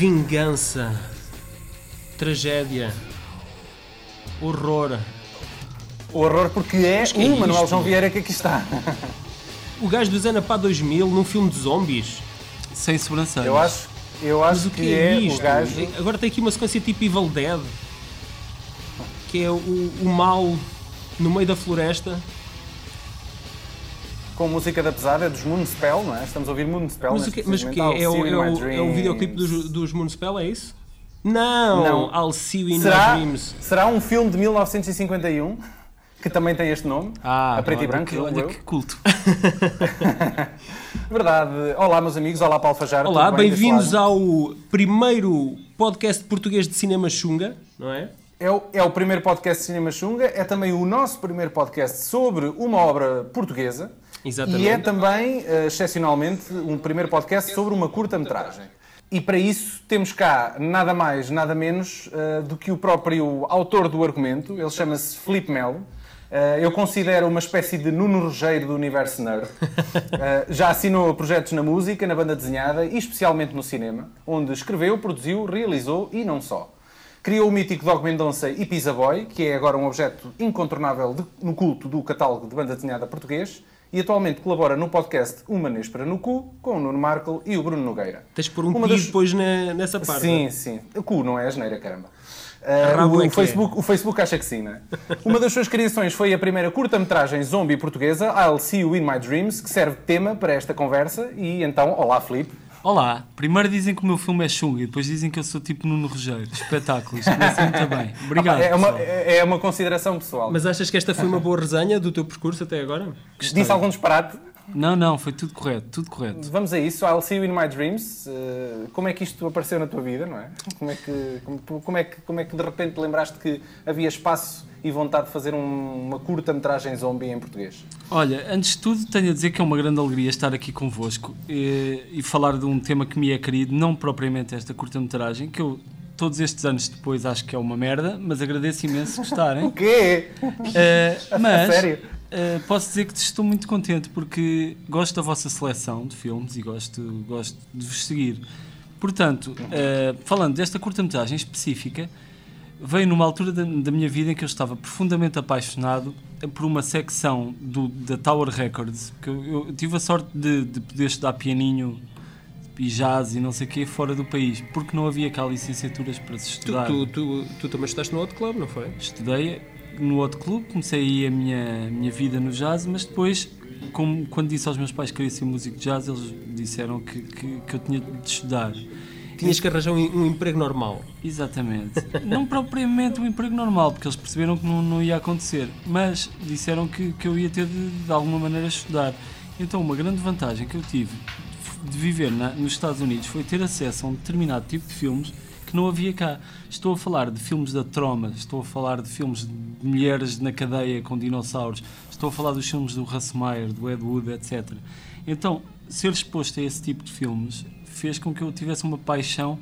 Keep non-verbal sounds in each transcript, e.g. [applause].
vingança, tragédia, horror. Horror porque é que é o Manuel? João Vieira que aqui está. O gajo do Zanapá 2000 num filme de zombies. Sem sobrancelhas. Eu acho, eu Mas acho o que, que é é isto? o gajo Agora tem aqui uma sequência tipo Evil Dead, que é o, o mal no meio da floresta. Com música da pesada dos Moonspell, não é? Estamos a ouvir Moonspell Mas o que, mas momento. É o, é o, my é o videoclipe dos, dos Moonspell, é isso? Não! Não. I'll see you in Será, my dreams. será um filme de 1951 que também tem este nome? Ah, a preto e olha branco, que, olha eu. que culto. [laughs] Verdade. Olá, meus amigos. Olá, Paulo Fajar. Olá, bem bem-vindos lado? ao primeiro podcast português de cinema chunga, não é? É o, é o primeiro podcast de Cinema Xunga, é também o nosso primeiro podcast sobre uma obra portuguesa. Exatamente. E é também, eh, excepcionalmente, um primeiro podcast sobre uma curta-metragem. E para isso temos cá nada mais, nada menos eh, do que o próprio autor do argumento. Ele chama-se Filipe Melo. Eh, eu considero uma espécie de Nuno Rogério do universo nerd. [laughs] Eh, já assinou projetos na música, na banda desenhada e especialmente no cinema, onde escreveu, produziu, realizou e não só. Criou o mítico Dog Mendonça e Pizza Boy, que é agora um objeto incontornável de- no culto do catálogo de banda desenhada português, e atualmente colabora no podcast Uma Néspera no Cu, com o Nuno Markle e o Bruno Nogueira. Tens de pôr um Uma das- depois na- nessa parte. Sim, não é? sim. O cu não é a geneira, caramba. Ah, Rabo o, é o que Facebook, o Facebook acha que sim, não é? [laughs] Uma das suas criações foi a primeira curta-metragem zombie portuguesa, I'll See You In My Dreams, que serve de tema para esta conversa. E então, olá Filipe. Olá, primeiro dizem que o meu filme é chunga e depois dizem que eu sou tipo Nuno Rogério. Espetáculo, isto começa muito bem. Obrigado. é, uma, é é uma consideração pessoal. Mas achas que esta foi uma boa resenha do teu percurso até agora? Disse algum disparate? Não, não, foi tudo correto, tudo correto. Vamos a isso, I'll See You In My Dreams. Uh, como é que isto apareceu na tua vida, não é? Como é que, como, como é que, como é que de repente te lembraste que havia espaço e vontade de fazer um- uma curta-metragem zombie em português? Olha, antes de tudo, tenho a dizer que é uma grande alegria estar aqui convosco e, e falar de um tema que me é querido, não propriamente esta curta-metragem, que eu todos estes anos depois acho que é uma merda, mas agradeço imenso gostarem. [laughs] O quê? Eh, [laughs] mas sério? Eh, posso dizer que estou muito contente porque gosto da vossa seleção de filmes e gosto, gosto de vos seguir. Portanto, eh, falando desta curta-metragem específica, veio numa altura da, da minha vida em que eu estava profundamente apaixonado por uma secção do, da Tower Records, que eu, eu tive a sorte de, de poder estudar pianinho e jazz e não sei o quê fora do país, porque não havia cá licenciaturas para se Tu, estudar. tu, tu, tu também estás no outro clube, não foi? Estudei no outro clube, comecei aí a minha, minha vida no jazz, mas depois, como, quando disse aos meus pais que queria ser músico de jazz, eles disseram que, que, que eu tinha de estudar. Tinhas que arranjar um, um emprego normal. Exatamente. [laughs] não propriamente um emprego normal, porque eles perceberam que não, não ia acontecer, mas disseram que, que eu ia ter de, de alguma maneira estudar. Então, uma grande vantagem que eu tive de viver na- nos Estados Unidos foi ter acesso a um determinado tipo de filmes que não havia cá. Estou a falar de filmes da Troma, estou a falar de filmes de mulheres na cadeia com dinossauros, estou a falar dos filmes do Russ Meyer, do Ed Wood, etc. Então, ser exposto a esse tipo de filmes fez com que eu tivesse uma paixão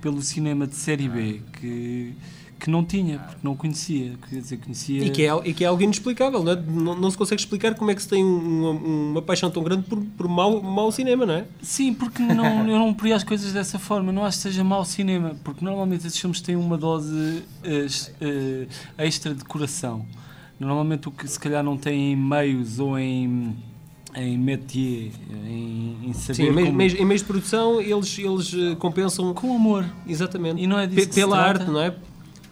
pelo cinema de série B que, que não tinha, porque não conhecia. Quer dizer, conhecia. E que, é, e que é algo inexplicável, não, é? não, não se consegue explicar como é que se tem um- uma, uma paixão tão grande por, por mau, mau cinema, não é? Sim, porque não, [laughs] eu não poria as coisas dessa forma. Não acho que seja mau cinema, porque normalmente esses filmes têm uma dose eh, eh, extra de coração. Normalmente o que se calhar não tem em meios ou em, em métier, em, em saber Sim, em meios, como- em meios de produção eles, eles eh, compensam com amor. exatamente E não é disso Pe- que se pela arte, não é?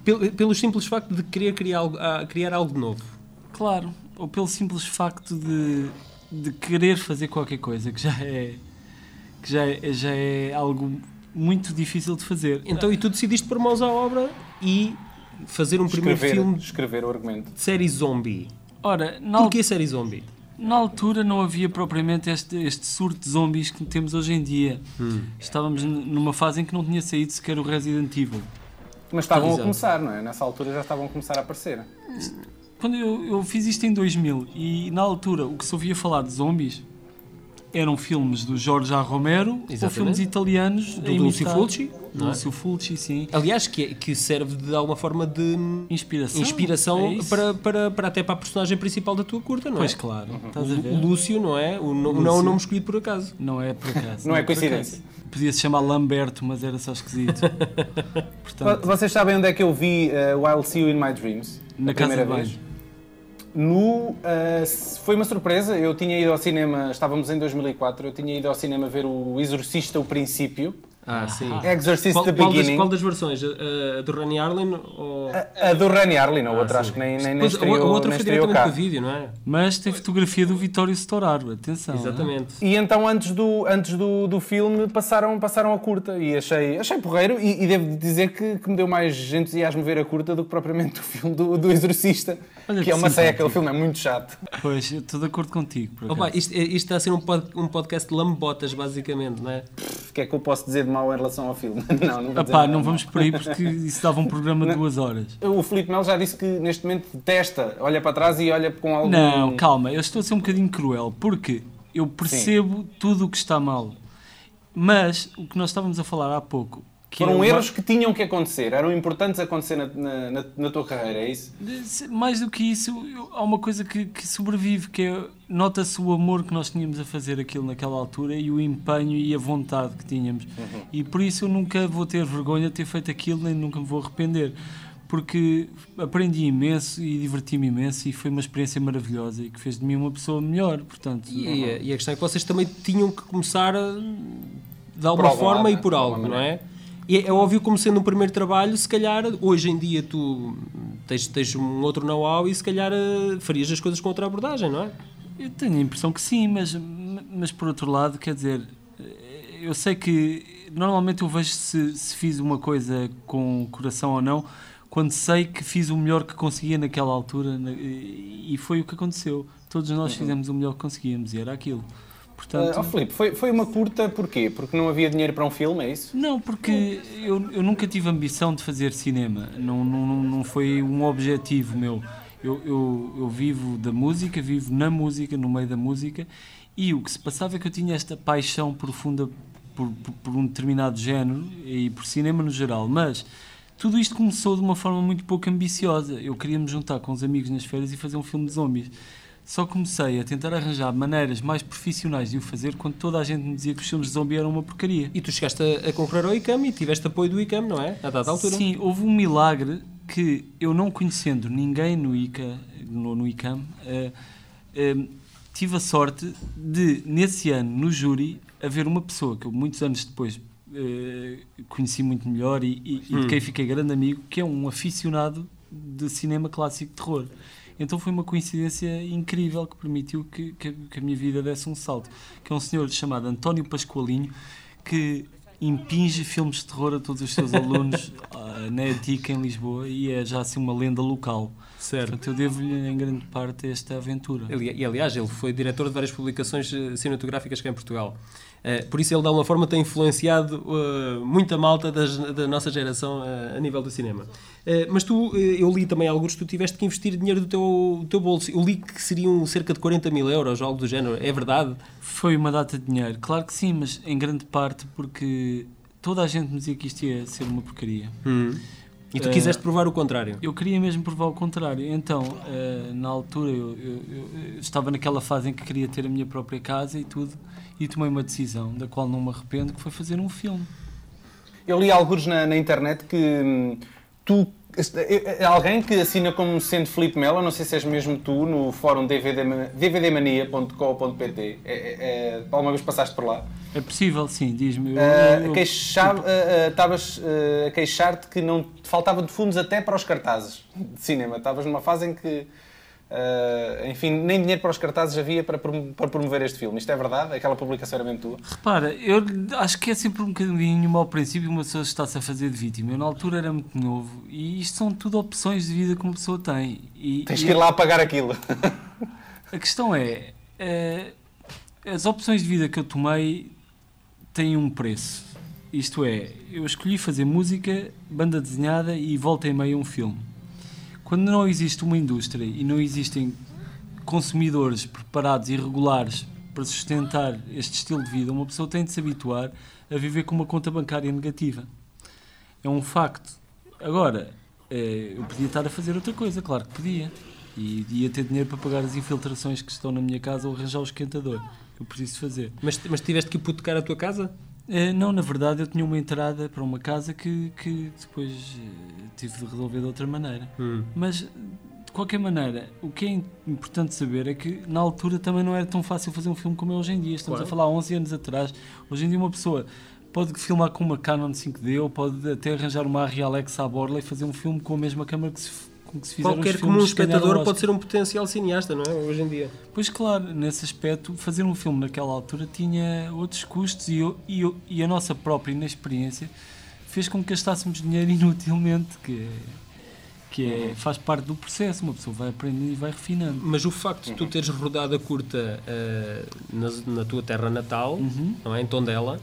Pelo, pelo simples facto de querer criar algo, ah, criar algo novo. Claro, ou pelo simples facto de, de querer fazer qualquer coisa, que já é, que já é, já é algo muito difícil de fazer. Então, e tu decidiste pôr mãos à obra e fazer um primeiro Escrever, filme escrever o argumento. de série zombie. Ora, na, al- Porquê série zombie? na altura não havia propriamente este, este surto de zombies que temos hoje em dia. Estávamos n- numa fase em que não tinha saído sequer o Resident Evil. Mas estavam Exato. a começar, não é? Nessa altura já estavam a começar a aparecer. Quando eu, eu fiz isto em 2000 e na altura o que se ouvia falar de zombies eram filmes do Jorge A. Romero ou Exatamente. filmes italianos Do imitar- Fulci, Do não é? Lúcio Fulci, sim. Aliás, que, é- que serve de alguma forma de Inspiração. inspiração é para, para, para até para a personagem principal da tua curta, não é? Pois claro, estás a O ver? Lúcio, não é? O, no- Lúcio. não é o nome escolhido por acaso. Não é por acaso. Não é por coincidência. acaso. Podia-se chamar Lamberto, mas era só esquisito. [laughs] Portanto, Vocês sabem onde é que eu vi uh, While See You in My Dreams? na a casa primeira de vez? No, uh, foi uma surpresa, eu tinha ido ao cinema, estávamos em 2004, eu tinha ido ao cinema ver o Exorcista, o princípio, Ah, sim. Exorcist, Qual, the qual das, Beginning, qual das versões? A, a do Rani Arlen ou... a, a do Rani Arlin, a outra acho que nem, nem, nem estreou, a outra nem foi diretamente cá. para vídeo, não é? Mas tem fotografia do Vitório Storaro, atenção. Exatamente. E então antes do, antes do, do filme passaram, passaram a curta e achei, achei porreiro e, e devo dizer que, que me deu mais entusiasmo ver a curta do que propriamente [laughs] o filme do, do Exorcista, Olha que que é uma seca, o filme é muito chato. é? Pois, estou de acordo contigo. Opa, isto, é- isto está a ser um, pod- um podcast de lambotas, basicamente, não é? O que é que eu posso dizer de mal em relação ao filme? [laughs] Não, não Epá, não vamos por aí porque isso dava um programa de duas horas. O Filipe Melo já disse que neste momento detesta, olha para trás e olha com algum... Não, calma, eu estou a ser um bocadinho cruel porque eu percebo tudo o que está mal. Mas o que nós estávamos a falar há pouco. Que Foram uma- erros que tinham que acontecer, eram importantes acontecer na, na, na- tua carreira, é isso? Mais do que isso, há uma coisa que, que sobrevive, que é nota-se o amor que nós tínhamos a fazer aquilo naquela altura e o empenho e a vontade que tínhamos. E por isso eu nunca vou ter vergonha de ter feito aquilo, nem nunca me vou arrepender. Porque aprendi imenso e diverti-me imenso e foi uma experiência maravilhosa e que fez de mim uma pessoa melhor, portanto... E, a- e a questão é que vocês também tinham que começar a- de alguma algum forma lado, e por algo, não é? E é óbvio, como sendo um primeiro trabalho, se calhar hoje em dia tu tens, tens um outro know-how e se calhar eh, farias as coisas com outra abordagem, não é? Eu tenho a impressão que sim, mas, mas por outro lado, quer dizer, eu sei que normalmente eu vejo se, se fiz uma coisa com coração ou não, quando sei que fiz o melhor que conseguia naquela altura e e foi o que aconteceu. Todos nós fizemos o melhor que conseguíamos e era aquilo. Portanto, Ah, oh, Filipe, foi, foi uma curta porquê? Porque não havia dinheiro para um filme, é isso? Não, porque eu, eu nunca tive ambição de fazer cinema, não, não, não- não foi um objetivo meu. Eu, eu, eu vivo da música, vivo na música, no meio da música, e o que se passava é que eu tinha esta paixão profunda por, por, por um determinado género e por cinema no geral, mas tudo isto começou de uma forma muito pouco ambiciosa. Eu queria me juntar com os amigos nas férias e fazer um filme de zombies. Só comecei a tentar arranjar maneiras mais profissionais de o fazer quando toda a gente me dizia que os filmes de zombie eram uma porcaria. E tu chegaste a, a concorrer ao ICAM e tiveste apoio do ICAM, não é? A dada altura. Sim, houve um milagre que eu não conhecendo ninguém no ICA, no, no ICAM, eh, eh, tive a sorte de, nesse ano, no júri, haver uma pessoa que eu muitos anos depois eh, conheci muito melhor e, e, e de quem fiquei grande amigo, que é um aficionado de cinema clássico de terror. Então foi uma coincidência incrível que permitiu que, que, que a minha vida desse um salto. Que é um senhor chamado António Pascoalinho, que impinge filmes de terror a todos os seus [laughs] alunos ah, na ETIC em Lisboa e é já assim uma lenda local. Certo. Portanto, eu devo-lhe em grande parte esta aventura. E aliás, ele foi diretor de várias publicações eh, cinematográficas cá em Portugal. Eh, por isso, ele de alguma forma tem influenciado eh, muita malta das- da nossa geração eh, a nível do cinema. Eh, mas tu, eu li também alguns, tu tiveste que investir dinheiro do teu, do teu bolso. Eu li que seriam cerca de 40 mil euros, algo do género. É verdade? Foi uma data de dinheiro, claro que sim, mas em grande parte porque toda a gente me dizia que isto ia ser uma porcaria. E tu Eh, quiseste provar o contrário. Eu queria mesmo provar o contrário. Então, eh, na altura, eu, eu- eu estava naquela fase em que queria ter a minha própria casa e tudo, e tomei uma decisão da qual não me arrependo, que foi fazer um filme. Eu li alguns na, na internet que hum, tu. Alguém que assina como sendo Filipe Melo, não sei se és mesmo tu, no fórum DVD, dvdmania.co.pt. É, é, é, alguma vez passaste por lá? É possível, sim, diz-me. Ah, Estavas ah, a queixar-te que não faltava de fundos até para os cartazes de cinema. Estavas numa fase em que, ah, enfim, nem dinheiro para os cartazes havia para, para promover este filme. Isto é verdade? Aquela publicação era mesmo tua? Repara, eu acho que é sempre um bocadinho mau princípio uma pessoa está-se a fazer de vítima. Eu na altura era muito novo e isto são tudo opções de vida que uma pessoa tem. E, Tens e que ir lá apagar aquilo. A questão é, eh, as opções de vida que eu tomei têm um preço. Isto é, eu escolhi fazer música, banda desenhada e volta e meia um filme. Quando não existe uma indústria e não existem consumidores preparados e regulares para sustentar este estilo de vida, uma pessoa tem de se habituar a viver com uma conta bancária negativa. É um facto. Agora, eh, eu podia estar a fazer outra coisa, claro que podia. E ia ter dinheiro para pagar as infiltrações que estão na minha casa ou arranjar o esquentador. Eu preciso fazer. Mas, mas tiveste que hipotecar a tua casa? Eh, não, na verdade eu tinha uma entrada para uma casa que, que depois eh, tive de resolver de outra maneira. Hum. Mas, de qualquer maneira, o que é importante saber é que na altura também não era tão fácil fazer um filme como é hoje em dia. Estamos Claro. a falar há 11 anos atrás. Hoje em dia uma pessoa pode filmar com uma Canon 5D ou pode até arranjar uma Arri Alexa à borla e fazer um filme com a mesma câmera que se, com que se fizeram Qualquer comum espectador pode ser um potencial cineasta, não é? Hoje em dia. Pois claro, nesse aspecto, fazer um filme naquela altura tinha outros custos e, eu- e, eu- e a nossa própria inexperiência fez com que gastássemos dinheiro [laughs] inutilmente, que, que é, faz parte do processo, uma pessoa vai aprendendo e vai refinando. Mas o facto de tu teres rodado a curta eh, na, na tua terra natal, Uhum. não é? Em Tondela,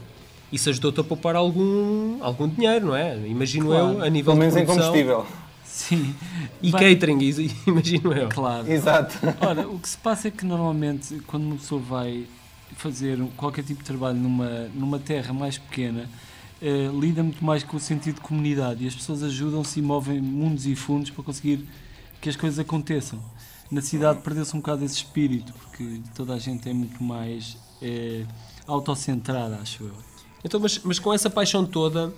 isso ajudou-te a poupar algum, algum dinheiro, não é? Imagino Claro. eu, a nível Pelo menos de em produção. combustível. Sim. E Bem, catering, is- [laughs] imagino eu. Claro. Exato. Ora, o que se passa é que normalmente quando uma pessoa vai fazer qualquer tipo de trabalho numa, numa terra mais pequena, eh, lida muito mais com o sentido de comunidade e as pessoas ajudam-se e movem mundos e fundos para conseguir que as coisas aconteçam. Na cidade perdeu-se um bocado esse espírito, porque toda a gente é muito mais eh, autocentrada, acho eu. Então, mas, mas com essa paixão toda,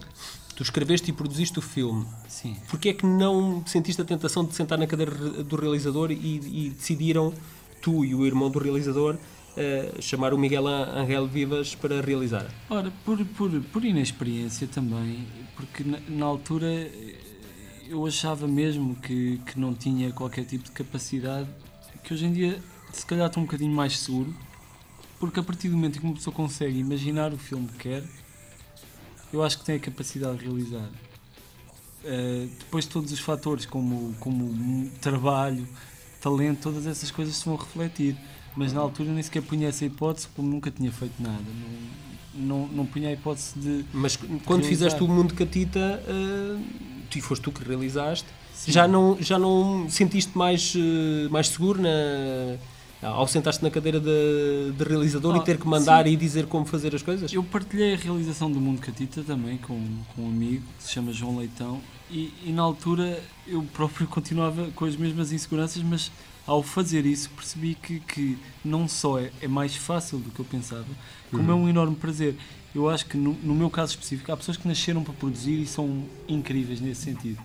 tu escreveste e produziste o filme. Sim. Porquê é que não sentiste a tentação de sentar na cadeira do realizador e, e decidiram, tu e o irmão do realizador, eh, chamar o Miguel Angel Vivas para realizar? Ora, por, por, por inexperiência também, porque na, na altura eh, eu achava mesmo que, que não tinha qualquer tipo de capacidade, que hoje em dia se calhar estou um bocadinho mais seguro, porque a partir do momento em que uma pessoa consegue imaginar o filme que quer, eu acho que tem a capacidade de realizar. Eh, depois todos os fatores como, como trabalho, talento, todas essas coisas se vão refletir. Mas na altura nem sequer punha essa hipótese, como nunca tinha feito nada. Não, não, não punha a hipótese de. Mas quando Realizar. fizeste o Mundo Catita, eh, tu foste tu que realizaste, Sim. já não, já não sentiste mais, eh, mais seguro na, ao sentar-te na cadeira de, de realizador Ah, e ter que mandar sim. e dizer como fazer as coisas? Eu partilhei a realização do Mundo Catita também com, com um amigo que se chama João Leitão e, e na altura eu próprio [laughs] continuava com as mesmas inseguranças, mas ao fazer isso percebi que, que não só é, é mais fácil do que eu pensava, como é um enorme prazer. Eu acho que no, no meu caso específico há pessoas que nasceram para produzir e são incríveis nesse sentido.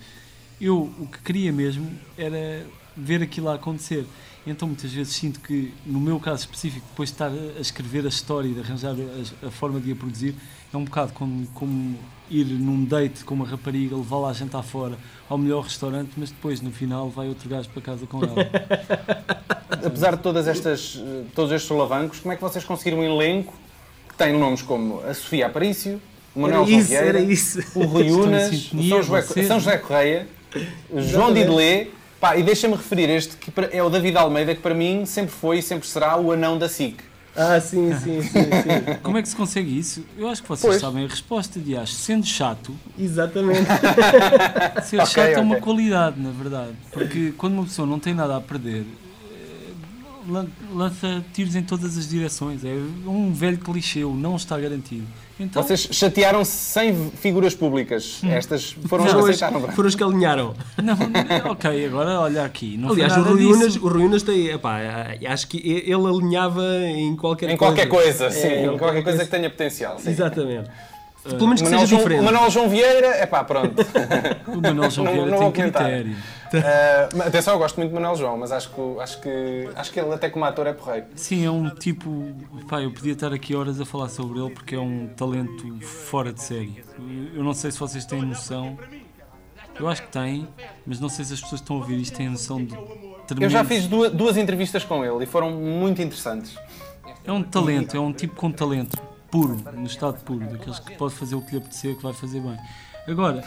Eu o que queria mesmo era ver aquilo a acontecer. Então muitas vezes sinto que, no meu caso específico, depois de estar a escrever a história e de arranjar a, a forma de a produzir, é um bocado como, como ir num date com uma rapariga, levá-la a jantar fora ao melhor restaurante, mas depois no final vai outro gajo para casa com ela. [laughs] Apesar de todas estas, eh, todos estes solavancos, como é que vocês conseguiram um elenco que tem nomes como a Sofia Aparício, o Manuel Era isso, Vieira, era isso. o Rui Unas, o São José. São José Correia, João Exatamente. Pá, e deixa-me referir este que é o David Almeida, que para mim sempre foi e sempre será o anão da SIC. Ah, sim, sim, sim, sim. [laughs] Como é que se consegue isso? Eu acho que vocês Pois. sabem a resposta, de acho. Sendo chato, Exatamente. [laughs] ser Ok, chato é uma qualidade, na verdade. Porque quando uma pessoa não tem nada a perder, lança tiros em todas as direções. É um velho clichê, o não está garantido. Então, Vocês chatearam-se sem figuras públicas. Estas foram as que aceitaram. Foram as que alinharam. não, não, [laughs] ok, agora olha aqui. Não Aliás, o Rui. Unas, o Rui Unas tem. Epá, acho que ele alinhava em qualquer Em coisa. qualquer coisa, sim. É, em qualquer coisa que tenha potencial. sim. Exatamente. Pelo menos que Manuel seja João, diferente. Manuel João Vieira, é pá, pronto. [laughs] O Manuel João Não- Vieira não tem vou comentar. critério. Uh, atenção, eu gosto muito de Manuel João, mas acho que, acho que, acho que ele até como ator é porreiro. Sim, é um tipo. Pá, eu podia estar aqui horas a falar sobre ele porque é um talento fora de série. Eu não sei se vocês têm noção. Eu acho que têm, mas não sei se as pessoas que estão a ouvir isto têm noção de. Eu já fiz duas, duas entrevistas com ele e foram muito interessantes. É um talento, é um tipo com talento puro, no estado puro, daqueles que pode fazer o que lhe apetecer, que vai fazer bem. Agora,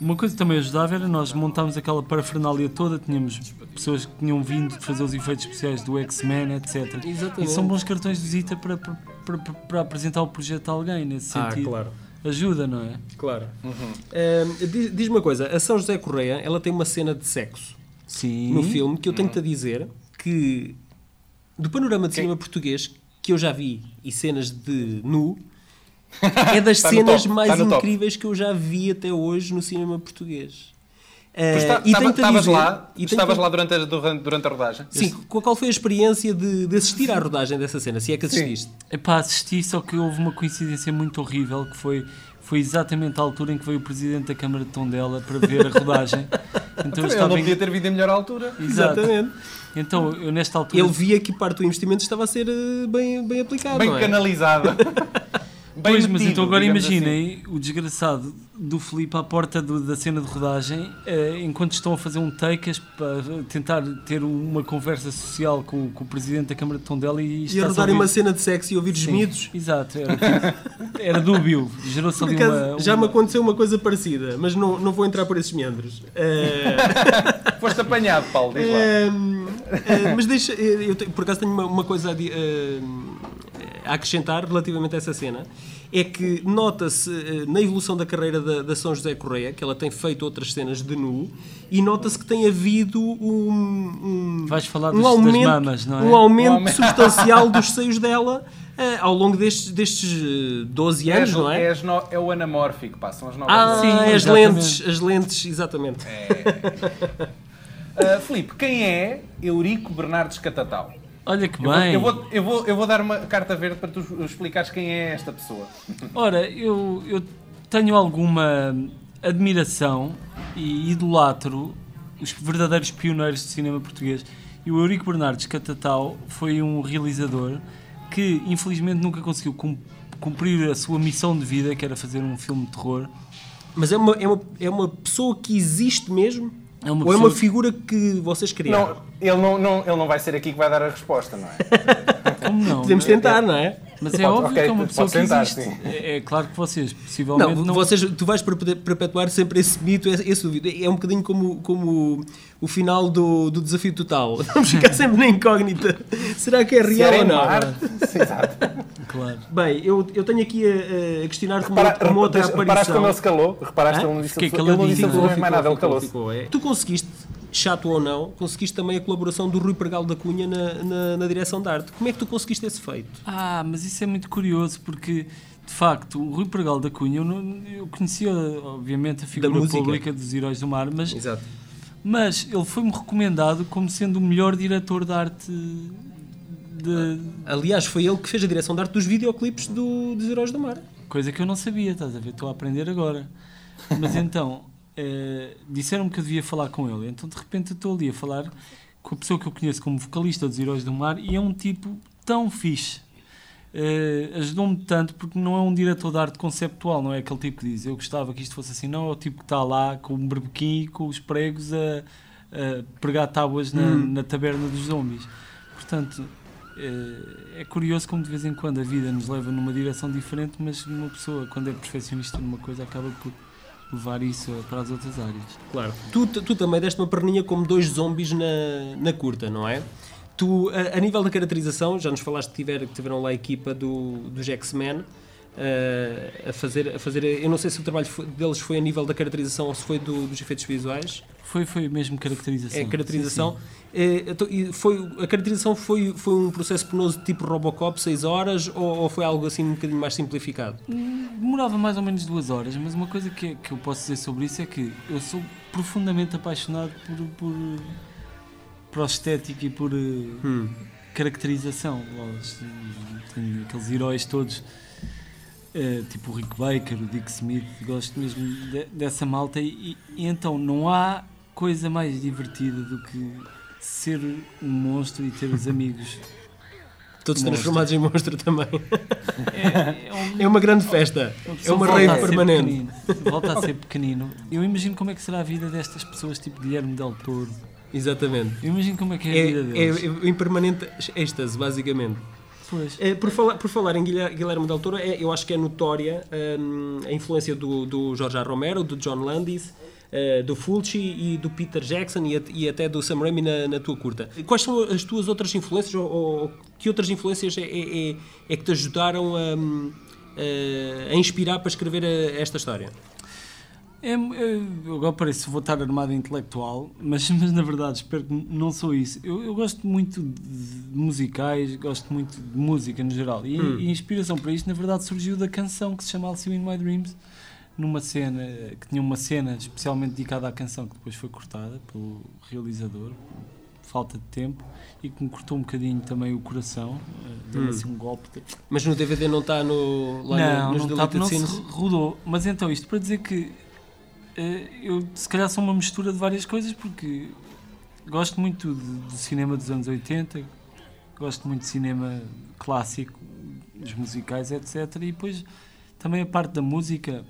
uma coisa que também ajudava era nós montarmos aquela parafernália toda, tínhamos pessoas que tinham vindo fazer os efeitos especiais do X-Men, etc. Exatamente. E são bons cartões de visita para, para, para, para apresentar o projeto a alguém, nesse Ah, sentido. claro. Ajuda, não é? Claro. Ahm, diz- Diz-me uma coisa, a São José Correia, ela tem uma cena de sexo Sim. no filme que eu tenho-te a dizer que, do panorama de cinema português, que eu já vi e cenas de nu, [laughs] é das no cenas top, mais está no top. incríveis que eu já vi até hoje no cinema português. Tu Eh, está- e estava- tenho-te a Estavas dizer- lá, e estavas a- lá durante a, durante durante a rodagem? Sim, qual qual foi a experiência de, de assistir à rodagem dessa cena, se é que assististe? Epá, assisti, só que houve uma coincidência muito horrível que foi, foi exatamente a altura em que veio o Presidente da Câmara de Tondela para ver a rodagem. [laughs] Então eu Ele estava não em... podia ter vindo em melhor altura. Exato. Exatamente. Então eu nesta altura... Ele via que parte do investimento estava a ser eh, bem, bem aplicado, Bem é? canalizada. [laughs] Bem Pois, mas metido, então agora digamos assim. imaginem o desgraçado do Filipe à porta do- da cena de rodagem, eh, enquanto estão a fazer um takes para tentar ter uma conversa social com, com o Presidente da Câmara de Tondela e E a rodarem ouvir- uma cena de sexo e ouvir gemidos. Exato, era, [laughs] era dúbio, gerou-se ali acaso, uma, já me uma- aconteceu uma coisa parecida, mas não, não vou entrar por esses meandros. Eh, [laughs] Foste apanhado, Paulo, diz lá. Ehm, eh, mas deixa, eh, eu te- por acaso tenho uma, uma coisa a, di- eh, a acrescentar relativamente a essa cena. É que nota-se eh, na evolução da carreira da, da São José Correia, que ela tem feito outras cenas de nu, e nota-se que tem havido um, um, Vais falar um dos- das aumento, mamas, não é? um aumento Um aumento. substancial dos seios dela eh, ao longo destes, destes eh, 12 anos, És- não é? és no- é o anamórfico, pá, são as novas. Ah, Sim, as exatamente. lentes, as lentes, exatamente. Ah, [laughs] Filipe, quem é Eurico Bernardes Catatal? Olha que Eu vou, bem. eu, vou, eu, vou, eu vou dar uma carta verde para tu explicares quem é esta pessoa. [laughs] Ora, eu, eu tenho alguma admiração e idolatro os verdadeiros pioneiros do cinema português. E o Eurico Bernardes Catatal foi um realizador que infelizmente nunca conseguiu cum- cumprir a sua missão de vida, que era fazer um filme de terror. Mas é uma, é, uma, é uma pessoa que existe mesmo? É uma Ou é uma figura que vocês criaram? Não, ele, não, não, ele não vai ser aqui que vai dar a resposta, não é? [laughs] Como não? Podemos tentar, não é? Mas é Pode- óbvio ok, que é uma pessoa que tentar, existe. sim. É, é claro que vocês possivelmente Não, não... Vocês, tu vais perpe- perpetuar sempre esse mito, esse, dúvida. É um bocadinho como, como o final do, do desafio total. [laughs] Vamos ficar sempre na incógnita. Será que é real ou não? [laughs] Exato. Claro. Bem, eu, eu tenho aqui a, a questionar-te uma, Repara- uma outra reparaste aparição. como ele se calou? Reparaste que ele não disse, Fiquei ele não disse caladinho. absolutamente mais nada, ele calou-se. é. Tu conseguiste, chato ou não, conseguiste também a colaboração do Rui Pergal da Cunha na, na, na direção de arte. Como é que tu conseguiste esse feito? Ah, mas isso é muito curioso porque, de facto, o Rui Pregal da Cunha, eu, não- eu conhecia, obviamente, a figura pública dos Heróis do Mar, mas, Exato. mas ele foi-me recomendado como sendo o melhor diretor de arte de. Aliás, foi ele que fez a direção de arte dos videoclipes do, dos Heróis do Mar. Coisa que eu não sabia, estás a ver? Estou a aprender agora. Mas então, eh, disseram-me que eu devia falar com ele. Então, de repente, estou ali a falar com a pessoa que eu conheço como vocalista dos Heróis do Mar e é um tipo tão fixe. Eh, Ajudou-me tanto porque não é um diretor de arte conceptual, não é aquele tipo que diz eu gostava que isto fosse assim, não, é o tipo que está lá com um berbequim e com os pregos a, a pregar tábuas na, na taberna dos zombies. Portanto, eh, é curioso como de vez em quando a vida nos leva numa direção diferente, mas uma pessoa, quando é perfeccionista numa coisa, acaba por levar isso para as outras áreas. Claro. Tu, tu também deste uma perninha como dois zombies na, na curta, não é? Tu, a, a nível da caracterização, já nos falaste que, tiver, que tiveram lá a equipa do, dos X-Men eh, a, fazer, a fazer. Eu não sei se o trabalho deles foi a nível da caracterização ou se foi do- dos efeitos visuais. Foi, foi mesmo caracterização. É caracterização. Sim, sim. Eh, então, e foi, a caracterização foi, foi um processo penoso tipo Robocop, 6 horas, ou, ou foi algo assim um bocadinho mais simplificado? Demorava mais ou menos duas horas, mas uma coisa que, que eu posso dizer sobre isso é que eu sou profundamente apaixonado por, por prostética e por eh, Hum. caracterização. Aqueles heróis todos, eh, tipo o Rick Baker, o Dick Smith, gosto mesmo de- dessa malta. E, e então não há coisa mais divertida do que ser um monstro e ter os amigos. Todos Monstro. transformados em monstro também. É, é um- [laughs] É uma grande festa. É pessoa uma rave permanente. Volta a ser pequenino. Eu imagino como é que será a vida destas pessoas, tipo Guilherme Del Toro. Exatamente. Eu imagino como é que é a É, vida deles. é, é em permanente êxtase, basicamente. É, por, falar, por falar em Guilher- Guilherme Del Toro, é, eu acho que é notória hum, a influência do, do Jorge A. Romero, do John Landis, eh, do Fulci e do Peter Jackson e, e até do Sam Raimi na, na tua curta. Quais são as tuas outras influências ou, ou que outras influências é, é- é- é que te ajudaram a, hum, a- a inspirar para escrever a- esta história? É, é, eu agora parece vou estar armado intelectual, mas, [laughs] mas na verdade espero que não sou isso. Eu, eu gosto muito de musicais, gosto muito de música no geral. E, Hum. e a inspiração para isto, na verdade, surgiu da canção que se chama I'll See You in My Dreams, numa cena que tinha uma cena especialmente dedicada à canção que depois foi cortada pelo realizador, por falta de tempo, e que me cortou um bocadinho também o coração, eh, deu-me Hum. assim um golpe. de- Mas no DVD não está no, lá no- não, nos não, tá, deleted não se rodou. Mas então, isto para dizer que eu se calhar sou uma mistura de várias coisas porque gosto muito de- cinema dos anos 80, gosto muito de cinema clássico, dos musicais, etc. E depois também a parte da música,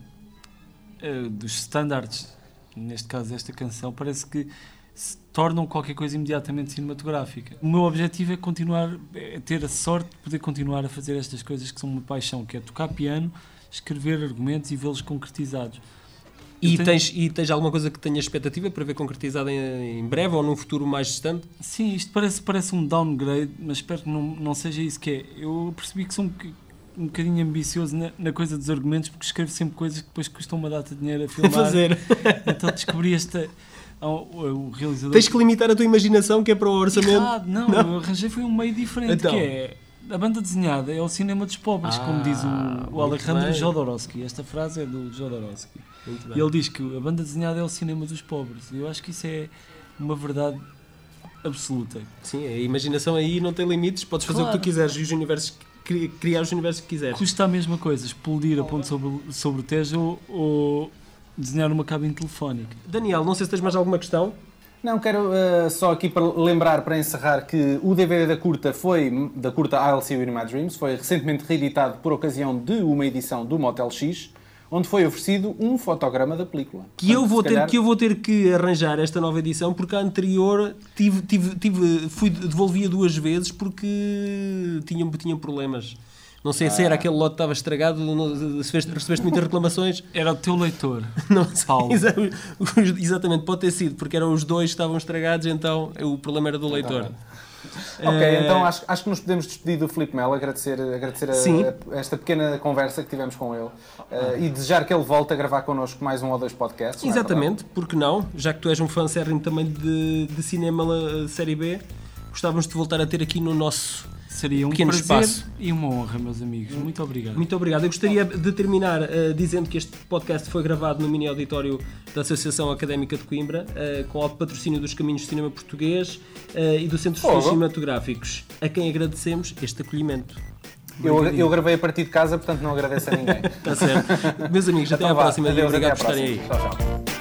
eh, dos standards, neste caso esta canção, parece que se tornam qualquer coisa imediatamente cinematográfica. O meu objetivo é continuar, é ter a sorte de poder continuar a fazer estas coisas que são uma paixão, que é tocar piano, escrever argumentos e vê-los concretizados. E, tenho- tens, e tens alguma coisa que tenhas expectativa para ver concretizada em, em breve ou num futuro mais distante? Sim, isto parece, parece um downgrade, mas espero que não, não seja isso que é. Eu percebi que sou um, um bocadinho ambicioso na, na coisa dos argumentos, porque escrevo sempre coisas que depois custam uma data de dinheiro a filmar. [laughs] fazer. [laughs] Então descobri esta. O, o realizador. Tens que limitar a tua imaginação, que é para o orçamento. Errado, não, eu arranjei foi um meio diferente, Então. que é a banda desenhada é o cinema dos pobres, Ah, como diz o, o muito Alejandro bem. Jodorowsky. Esta frase é do Jodorowsky. E ele diz que a banda desenhada é o cinema dos pobres. Eu acho que isso é uma verdade absoluta. Sim, a imaginação aí não tem limites, podes fazer o que Claro. tu quiseres e os universos, cri- criar os universos que quiseres. Custa a mesma coisa explodir a ponte sobre, sobre o Tejo ou desenhar uma cabine telefónica. Daniel, não sei se tens mais alguma questão. Não, quero eh, só aqui para lembrar, para encerrar, que o DVD da curta foi, da curta I'll See You in My Dreams, foi recentemente reeditado por ocasião de uma edição do Motel X, onde foi oferecido um fotograma da película. Que eu, Portanto, vou se ter, calhar- que eu vou ter que arranjar esta nova edição porque a anterior tive, tive, tive, fui devolvia duas vezes porque tinha, tinha problemas. Não sei se era aquele lote que estava estragado, não- se fez- recebeste muitas reclamações. [laughs] Era o teu leitor. [laughs] Não. Paulo. Exa- os- Exatamente, pode ter sido, porque eram os dois que estavam estragados, então o problema era do leitor. Ok, Eh, então acho, acho que nos podemos despedir do Filipe Melo, agradecer, agradecer a- a- esta pequena conversa que tivemos com ele eh, e desejar que ele volte a gravar connosco mais um ou dois podcasts. não é Exatamente, porque não? Já que tu és um fã sérrimo também de, de cinema eh, série B, gostávamos de voltar a ter aqui no nosso. Seria um Pequeno prazer espaço. e uma honra, meus amigos. Muito obrigado. Muito obrigado. Eu gostaria de terminar eh, dizendo que este podcast foi gravado no mini auditório da Associação Académica de Coimbra, eh, com o patrocínio dos Caminhos de Cinema Português eh, e do Centro de Estudos. Cinematográficos, a quem agradecemos este acolhimento. Eu, eu gravei a partir de casa, portanto não agradeço a ninguém. Está certo. Meus amigos, [laughs] até Então à vá, próxima adeus, obrigado até por estarem aí. Tchau, tchau.